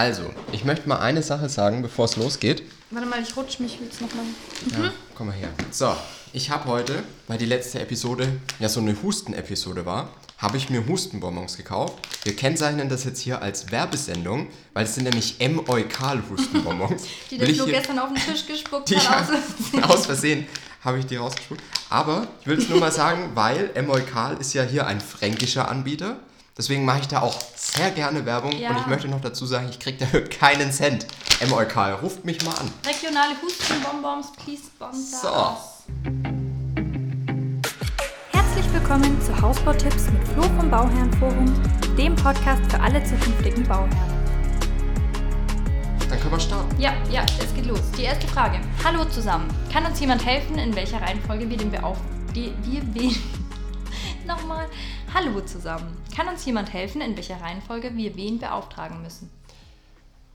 Also, ich möchte mal eine Sache sagen, bevor es losgeht. Warte mal, ich rutsche mich jetzt nochmal. Ja, komm mal her. So, ich habe heute, weil die letzte Episode ja so eine Husten-Episode war, habe ich mir Hustenbonbons gekauft. Wir kennzeichnen das jetzt hier als Werbesendung, weil es sind nämlich M-Eukal-Hustenbonbons. Die Will der ich Flo gestern auf den Tisch gespuckt Die hat. Aus aus Versehen habe ich die rausgespuckt. Aber ich will es nur mal sagen, weil Emoikal ist ja hier ein fränkischer Anbieter. Deswegen mache ich da auch sehr gerne Werbung. Ja. Und ich möchte noch dazu sagen, ich kriege dafür keinen Cent. Emoikal, ruft mich mal an. Regionale Hustenbonbons, please sponsor So. Herzlich willkommen zu Hausbautipps mit Flo vom Bauherrenforum, dem Podcast für alle zukünftigen Bauherren. Dann können wir starten. Ja, ja, es geht los. Die erste Frage. Hallo zusammen. Kann uns jemand helfen, in welcher Reihenfolge wir den Beauf... Die, wir wen... Nochmal. Hallo zusammen. Kann uns jemand helfen, in welcher Reihenfolge wir wen beauftragen müssen?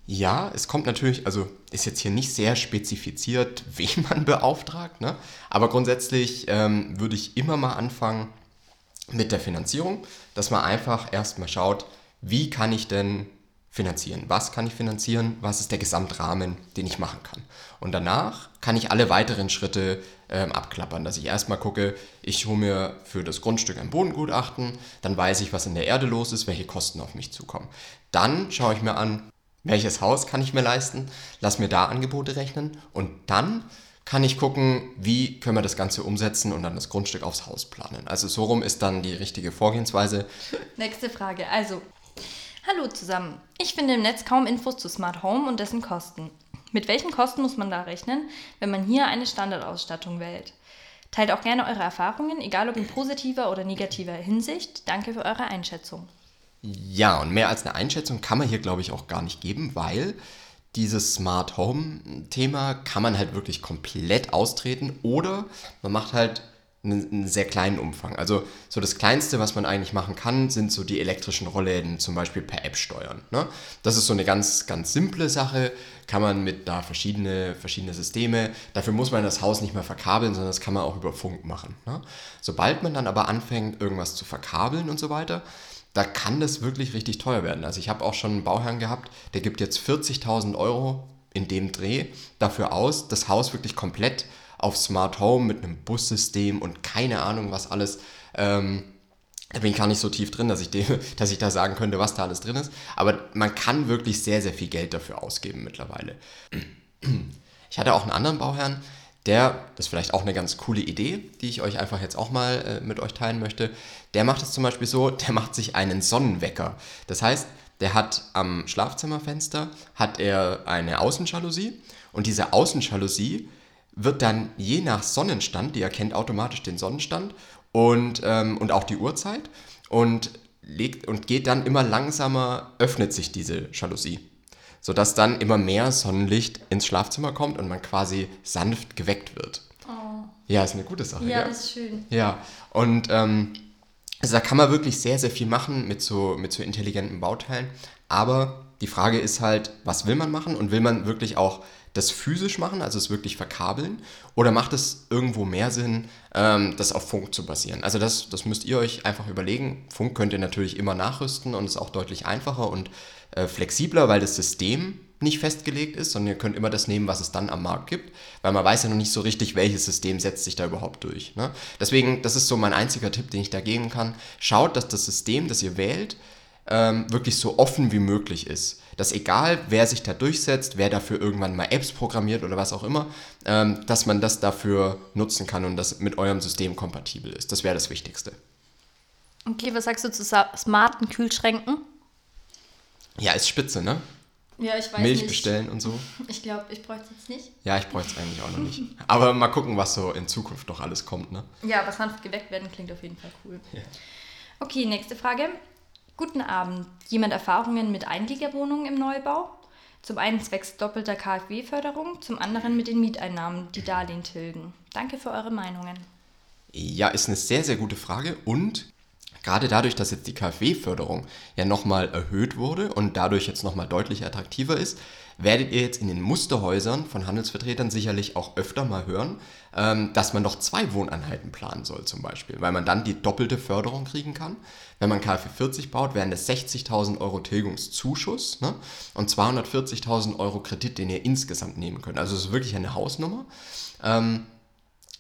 Ja, es kommt natürlich, also ist jetzt hier nicht sehr spezifiziert, wen man beauftragt, ne? aber grundsätzlich ähm, würde ich immer mal anfangen mit der Finanzierung, dass man einfach erstmal schaut, wie kann ich denn finanzieren? Was kann ich finanzieren? Was ist der Gesamtrahmen, den ich machen kann? Und danach kann ich alle weiteren Schritte ähm, abklappern, dass ich erstmal gucke, ich hole mir für das Grundstück ein Bodengutachten, dann weiß ich, was in der Erde los ist, welche Kosten auf mich zukommen. Dann schaue ich mir an, welches Haus kann ich mir leisten, lass mir da Angebote rechnen und dann kann ich gucken, wie können wir das Ganze umsetzen und dann das Grundstück aufs Haus planen. Also so rum ist dann die richtige Vorgehensweise. Nächste Frage. Also, hallo zusammen. Ich finde im Netz kaum Infos zu Smart Home und dessen Kosten. Mit welchen Kosten muss man da rechnen, wenn man hier eine Standardausstattung wählt? Teilt auch gerne eure Erfahrungen, egal ob in positiver oder negativer Hinsicht. Danke für eure Einschätzung. Ja, und mehr als eine Einschätzung kann man hier, glaube ich, auch gar nicht geben, weil dieses Smart Home Thema kann man halt wirklich komplett austreten oder man macht halt einen, einen sehr kleinen Umfang. Also so das Kleinste, was man eigentlich machen kann, sind so die elektrischen Rollläden zum Beispiel per App steuern. Ne? Das ist so eine ganz, ganz simple Sache, kann man mit da verschiedene, verschiedene Systeme, dafür muss man das Haus nicht mehr verkabeln, sondern das kann man auch über Funk machen. Ne? Sobald man dann aber anfängt, irgendwas zu verkabeln und so weiter, da kann das wirklich richtig teuer werden. Also ich habe auch schon einen Bauherrn gehabt, der gibt jetzt 40.000 Euro in dem Dreh dafür aus, das Haus wirklich komplett auf Smart Home mit einem Bussystem und keine Ahnung was alles. Ähm, da bin ich gar nicht so tief drin, dass ich, dem, dass ich da sagen könnte, was da alles drin ist. Aber man kann wirklich sehr, sehr viel Geld dafür ausgeben mittlerweile. Ich hatte auch einen anderen Bauherrn, der, das ist vielleicht auch eine ganz coole Idee, die ich euch einfach jetzt auch mal äh, mit euch teilen möchte. Der macht es zum Beispiel so, der macht sich einen Sonnenwecker. Das heißt, der hat am Schlafzimmerfenster hat er eine Außenjalousie und diese Außenjalousie wird dann je nach Sonnenstand, die erkennt automatisch den Sonnenstand und, ähm, und auch die Uhrzeit und, legt, und geht dann immer langsamer, öffnet sich diese Jalousie sodass dann immer mehr Sonnenlicht ins Schlafzimmer kommt und man quasi sanft geweckt wird. Ja, ist eine gute Sache. Ja, das ist schön. Ja, und ähm, also da kann man wirklich sehr, sehr viel machen mit so, mit so intelligenten Bauteilen. Aber die Frage ist halt, was will man machen und will man wirklich auch das physisch machen, also es wirklich verkabeln? Oder macht es irgendwo mehr Sinn, ähm, das auf Funk zu basieren? Also das, das müsst ihr euch einfach überlegen. Funk könnt ihr natürlich immer nachrüsten und ist auch deutlich einfacher und äh, flexibler, weil das System nicht festgelegt ist, sondern ihr könnt immer das nehmen, was es dann am Markt gibt, weil man weiß ja noch nicht so richtig, welches System setzt sich da überhaupt durch. Ne? Deswegen, das ist so mein einziger Tipp, den ich da geben kann. Schaut, dass das System, das ihr wählt, ähm, wirklich so offen wie möglich ist. Dass egal, wer sich da durchsetzt, wer dafür irgendwann mal Apps programmiert oder was auch immer, ähm, dass man das dafür nutzen kann und das mit eurem System kompatibel ist. Das wäre das Wichtigste. Okay, was sagst du zu smarten Kühlschränken? Ja, ist spitze, ne? Ja, ich weiß Milch nicht. bestellen und so. Ich glaube, ich bräuchte es jetzt nicht. Ja, ich bräuchte es eigentlich auch noch nicht. Aber mal gucken, was so in Zukunft noch alles kommt, ne? Ja, aber sanft geweckt werden klingt auf jeden Fall cool. Okay, nächste Frage. Guten Abend. Jemand Erfahrungen mit Einliegerwohnungen im Neubau? Zum einen zwecks doppelter KfW-Förderung, zum anderen mit den Mieteinnahmen, die Darlehen tilgen. Danke für eure Meinungen. Ja, ist eine sehr, sehr gute Frage und gerade dadurch, dass jetzt die KfW-Förderung ja nochmal erhöht wurde und dadurch jetzt nochmal deutlich attraktiver ist, werdet ihr jetzt in den Musterhäusern von Handelsvertretern sicherlich auch öfter mal hören, ähm, dass man doch zwei Wohneinheiten planen soll zum Beispiel, weil man dann die doppelte Förderung kriegen kann. Wenn man KfW 40 baut, wären das 60.000 Euro Tilgungszuschuss ne? und 240.000 Euro Kredit, den ihr insgesamt nehmen könnt. Also es ist wirklich eine Hausnummer. Ähm,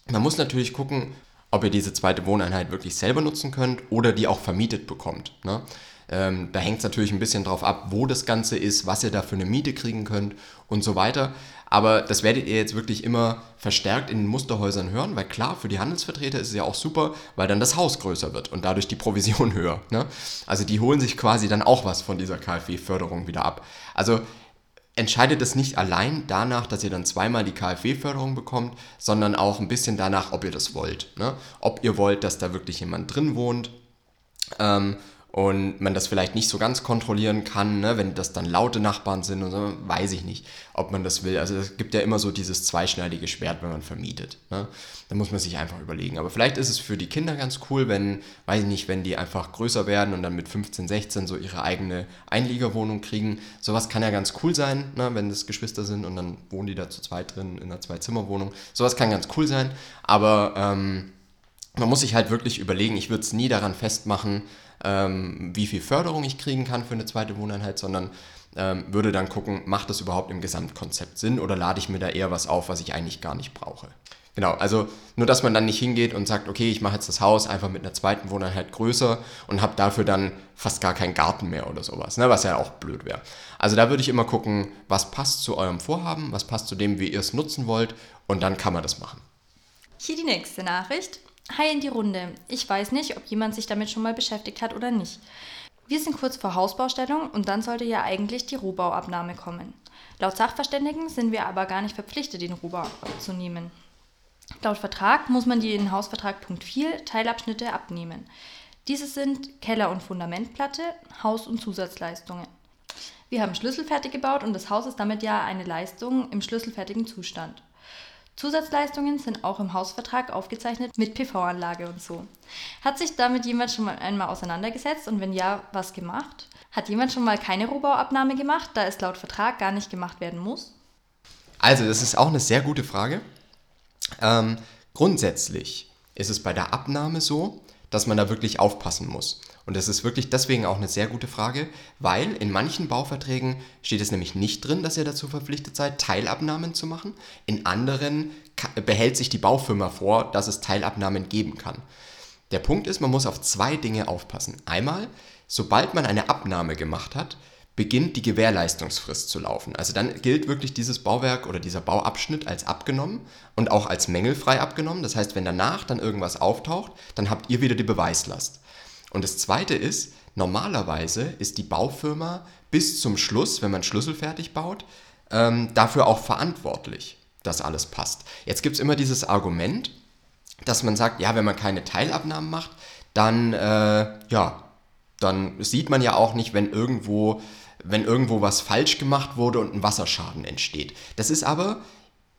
man muss natürlich gucken, ob ihr diese zweite Wohneinheit wirklich selber nutzen könnt oder die auch vermietet bekommt. Ne? Ähm, da hängt es natürlich ein bisschen drauf ab, wo das Ganze ist, was ihr da für eine Miete kriegen könnt und so weiter. Aber das werdet ihr jetzt wirklich immer verstärkt in den Musterhäusern hören, weil klar, für die Handelsvertreter ist es ja auch super, weil dann das Haus größer wird und dadurch die Provision höher. Ne? Also die holen sich quasi dann auch was von dieser KfW-Förderung wieder ab. Also entscheidet es nicht allein danach, dass ihr dann zweimal die KfW-Förderung bekommt, sondern auch ein bisschen danach, ob ihr das wollt. Ne? Ob ihr wollt, dass da wirklich jemand drin wohnt. Ähm, und man das vielleicht nicht so ganz kontrollieren kann, ne? wenn das dann laute Nachbarn sind und so, weiß ich nicht, ob man das will. Also es gibt ja immer so dieses zweischneidige Schwert, wenn man vermietet. Ne? Da muss man sich einfach überlegen. Aber vielleicht ist es für die Kinder ganz cool, wenn, weiß ich nicht, wenn die einfach größer werden und dann mit 15, 16 so ihre eigene Einliegerwohnung kriegen. Sowas kann ja ganz cool sein, ne? wenn das Geschwister sind und dann wohnen die da zu zweit drin in einer Zwei-Zimmer-Wohnung. Sowas kann ganz cool sein, aber ähm, man muss sich halt wirklich überlegen, ich würde es nie daran festmachen, ähm, wie viel Förderung ich kriegen kann für eine zweite Wohneinheit, sondern ähm, würde dann gucken, macht das überhaupt im Gesamtkonzept Sinn oder lade ich mir da eher was auf, was ich eigentlich gar nicht brauche. Genau, also nur, dass man dann nicht hingeht und sagt, okay, ich mache jetzt das Haus einfach mit einer zweiten Wohneinheit größer und habe dafür dann fast gar keinen Garten mehr oder sowas, ne, was ja auch blöd wäre. Also da würde ich immer gucken, was passt zu eurem Vorhaben, was passt zu dem, wie ihr es nutzen wollt und dann kann man das machen. Hier die nächste Nachricht. Hi in die Runde. Ich weiß nicht, ob jemand sich damit schon mal beschäftigt hat oder nicht. Wir sind kurz vor Hausbaustellung und dann sollte ja eigentlich die Rohbauabnahme kommen. Laut Sachverständigen sind wir aber gar nicht verpflichtet, den Rohbau abzunehmen. Laut Vertrag muss man die in Hausvertrag Punkt 4 Teilabschnitte abnehmen. Diese sind Keller- und Fundamentplatte, Haus- und Zusatzleistungen. Wir haben schlüsselfertig gebaut und das Haus ist damit ja eine Leistung im schlüsselfertigen Zustand. Zusatzleistungen sind auch im Hausvertrag aufgezeichnet mit PV-Anlage und so. Hat sich damit jemand schon mal einmal auseinandergesetzt und wenn ja, was gemacht? Hat jemand schon mal keine Rohbauabnahme gemacht, da es laut Vertrag gar nicht gemacht werden muss? Also, das ist auch eine sehr gute Frage. Ähm, grundsätzlich ist es bei der Abnahme so, dass man da wirklich aufpassen muss. Und das ist wirklich deswegen auch eine sehr gute Frage, weil in manchen Bauverträgen steht es nämlich nicht drin, dass ihr dazu verpflichtet seid, Teilabnahmen zu machen. In anderen behält sich die Baufirma vor, dass es Teilabnahmen geben kann. Der Punkt ist, man muss auf zwei Dinge aufpassen. Einmal, sobald man eine Abnahme gemacht hat, beginnt die Gewährleistungsfrist zu laufen. Also dann gilt wirklich dieses Bauwerk oder dieser Bauabschnitt als abgenommen und auch als mängelfrei abgenommen. Das heißt, wenn danach dann irgendwas auftaucht, dann habt ihr wieder die Beweislast. Und das Zweite ist, normalerweise ist die Baufirma bis zum Schluss, wenn man schlüsselfertig baut, ähm, dafür auch verantwortlich, dass alles passt. Jetzt gibt es immer dieses Argument, dass man sagt, ja, wenn man keine Teilabnahmen macht, dann, äh, ja, dann sieht man ja auch nicht, wenn irgendwo, wenn irgendwo was falsch gemacht wurde und ein Wasserschaden entsteht. Das ist aber,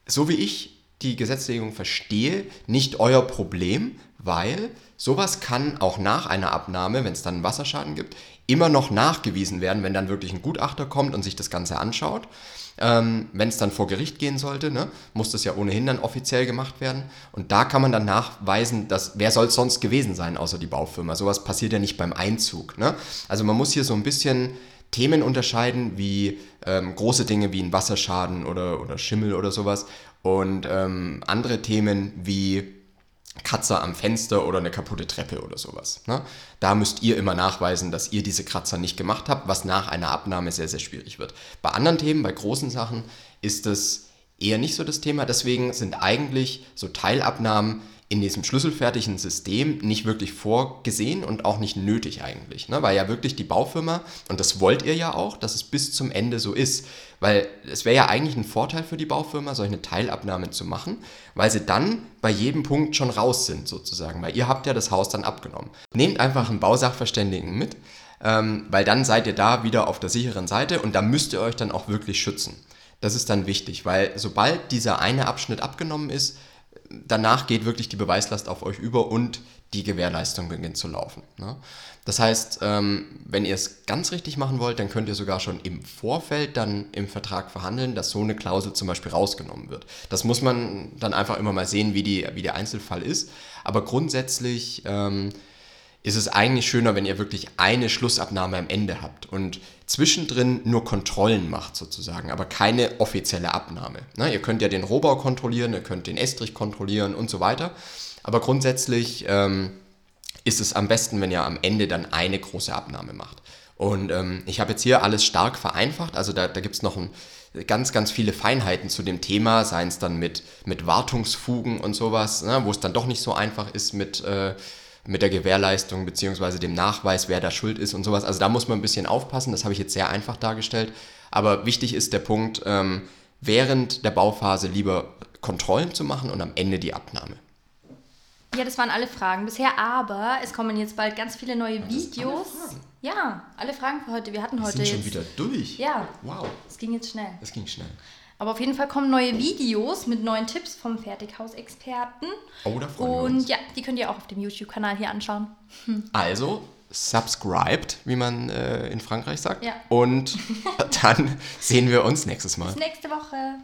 so wie ich die Gesetzlegung verstehe, nicht euer Problem, weil sowas kann auch nach einer Abnahme, wenn es dann einen Wasserschaden gibt, immer noch nachgewiesen werden, wenn dann wirklich ein Gutachter kommt und sich das Ganze anschaut. Ähm, wenn es dann vor Gericht gehen sollte, ne, muss das ja ohnehin dann offiziell gemacht werden. Und da kann man dann nachweisen, dass wer soll es sonst gewesen sein, außer die Baufirma. Sowas passiert ja nicht beim Einzug. Ne? Also man muss hier so ein bisschen Themen unterscheiden, wie ähm, große Dinge wie ein Wasserschaden oder, oder Schimmel oder sowas und ähm, andere Themen wie Kratzer am Fenster oder eine kaputte Treppe oder sowas. Ne? Da müsst ihr immer nachweisen, dass ihr diese Kratzer nicht gemacht habt, was nach einer Abnahme sehr, sehr schwierig wird. Bei anderen Themen, bei großen Sachen, ist das eher nicht so das Thema. Deswegen sind eigentlich so Teilabnahmen in diesem schlüsselfertigen System nicht wirklich vorgesehen und auch nicht nötig eigentlich. Ne? Weil ja wirklich die Baufirma, und das wollt ihr ja auch, dass es bis zum Ende so ist. Weil es wäre ja eigentlich ein Vorteil für die Baufirma, solche Teilabnahmen zu machen, weil sie dann bei jedem Punkt schon raus sind sozusagen. Weil ihr habt ja das Haus dann abgenommen. Nehmt einfach einen Bausachverständigen mit, ähm, weil dann seid ihr da wieder auf der sicheren Seite und da müsst ihr euch dann auch wirklich schützen. Das ist dann wichtig, weil sobald dieser eine Abschnitt abgenommen ist, danach geht wirklich die Beweislast auf euch über und die Gewährleistung beginnt zu laufen. Ne? Das heißt, ähm, wenn ihr es ganz richtig machen wollt, dann könnt ihr sogar schon im Vorfeld dann im Vertrag verhandeln, dass so eine Klausel zum Beispiel rausgenommen wird. Das muss man dann einfach immer mal sehen, wie, die, wie der Einzelfall ist. Aber grundsätzlich ähm, ist es eigentlich schöner, wenn ihr wirklich eine Schlussabnahme am Ende habt und zwischendrin nur Kontrollen macht sozusagen, aber keine offizielle Abnahme. Ne? Ihr könnt ja den Rohbau kontrollieren, ihr könnt den Estrich kontrollieren und so weiter. Aber grundsätzlich ähm, ist es am besten, wenn ihr am Ende dann eine große Abnahme macht. Und ähm, ich habe jetzt hier alles stark vereinfacht, also da, da gibt es noch ein, ganz, ganz viele Feinheiten zu dem Thema, seien es dann mit, mit Wartungsfugen und sowas, ne, wo es dann doch nicht so einfach ist mit, äh, mit der Gewährleistung bzw. dem Nachweis, wer da schuld ist und sowas. Also da muss man ein bisschen aufpassen, das habe ich jetzt sehr einfach dargestellt. Aber wichtig ist der Punkt, ähm, während der Bauphase lieber Kontrollen zu machen und am Ende die Abnahme. Ja, das waren alle Fragen bisher, aber es kommen jetzt bald ganz viele neue Videos. alle Ja, alle Fragen für heute. Wir hatten Wir heute sind schon jetzt. wieder durch. Ja, Wow, es ging jetzt schnell. das ging schnell. Aber auf jeden Fall kommen neue Videos mit neuen Tipps vom Fertighausexperten. Oh, da freuen wir uns. Und ja, die könnt ihr auch auf dem YouTube-Kanal hier anschauen. Also, subscribed, wie man äh, in Frankreich sagt. Ja. Und dann sehen wir uns nächstes Mal. Bis nächste Woche.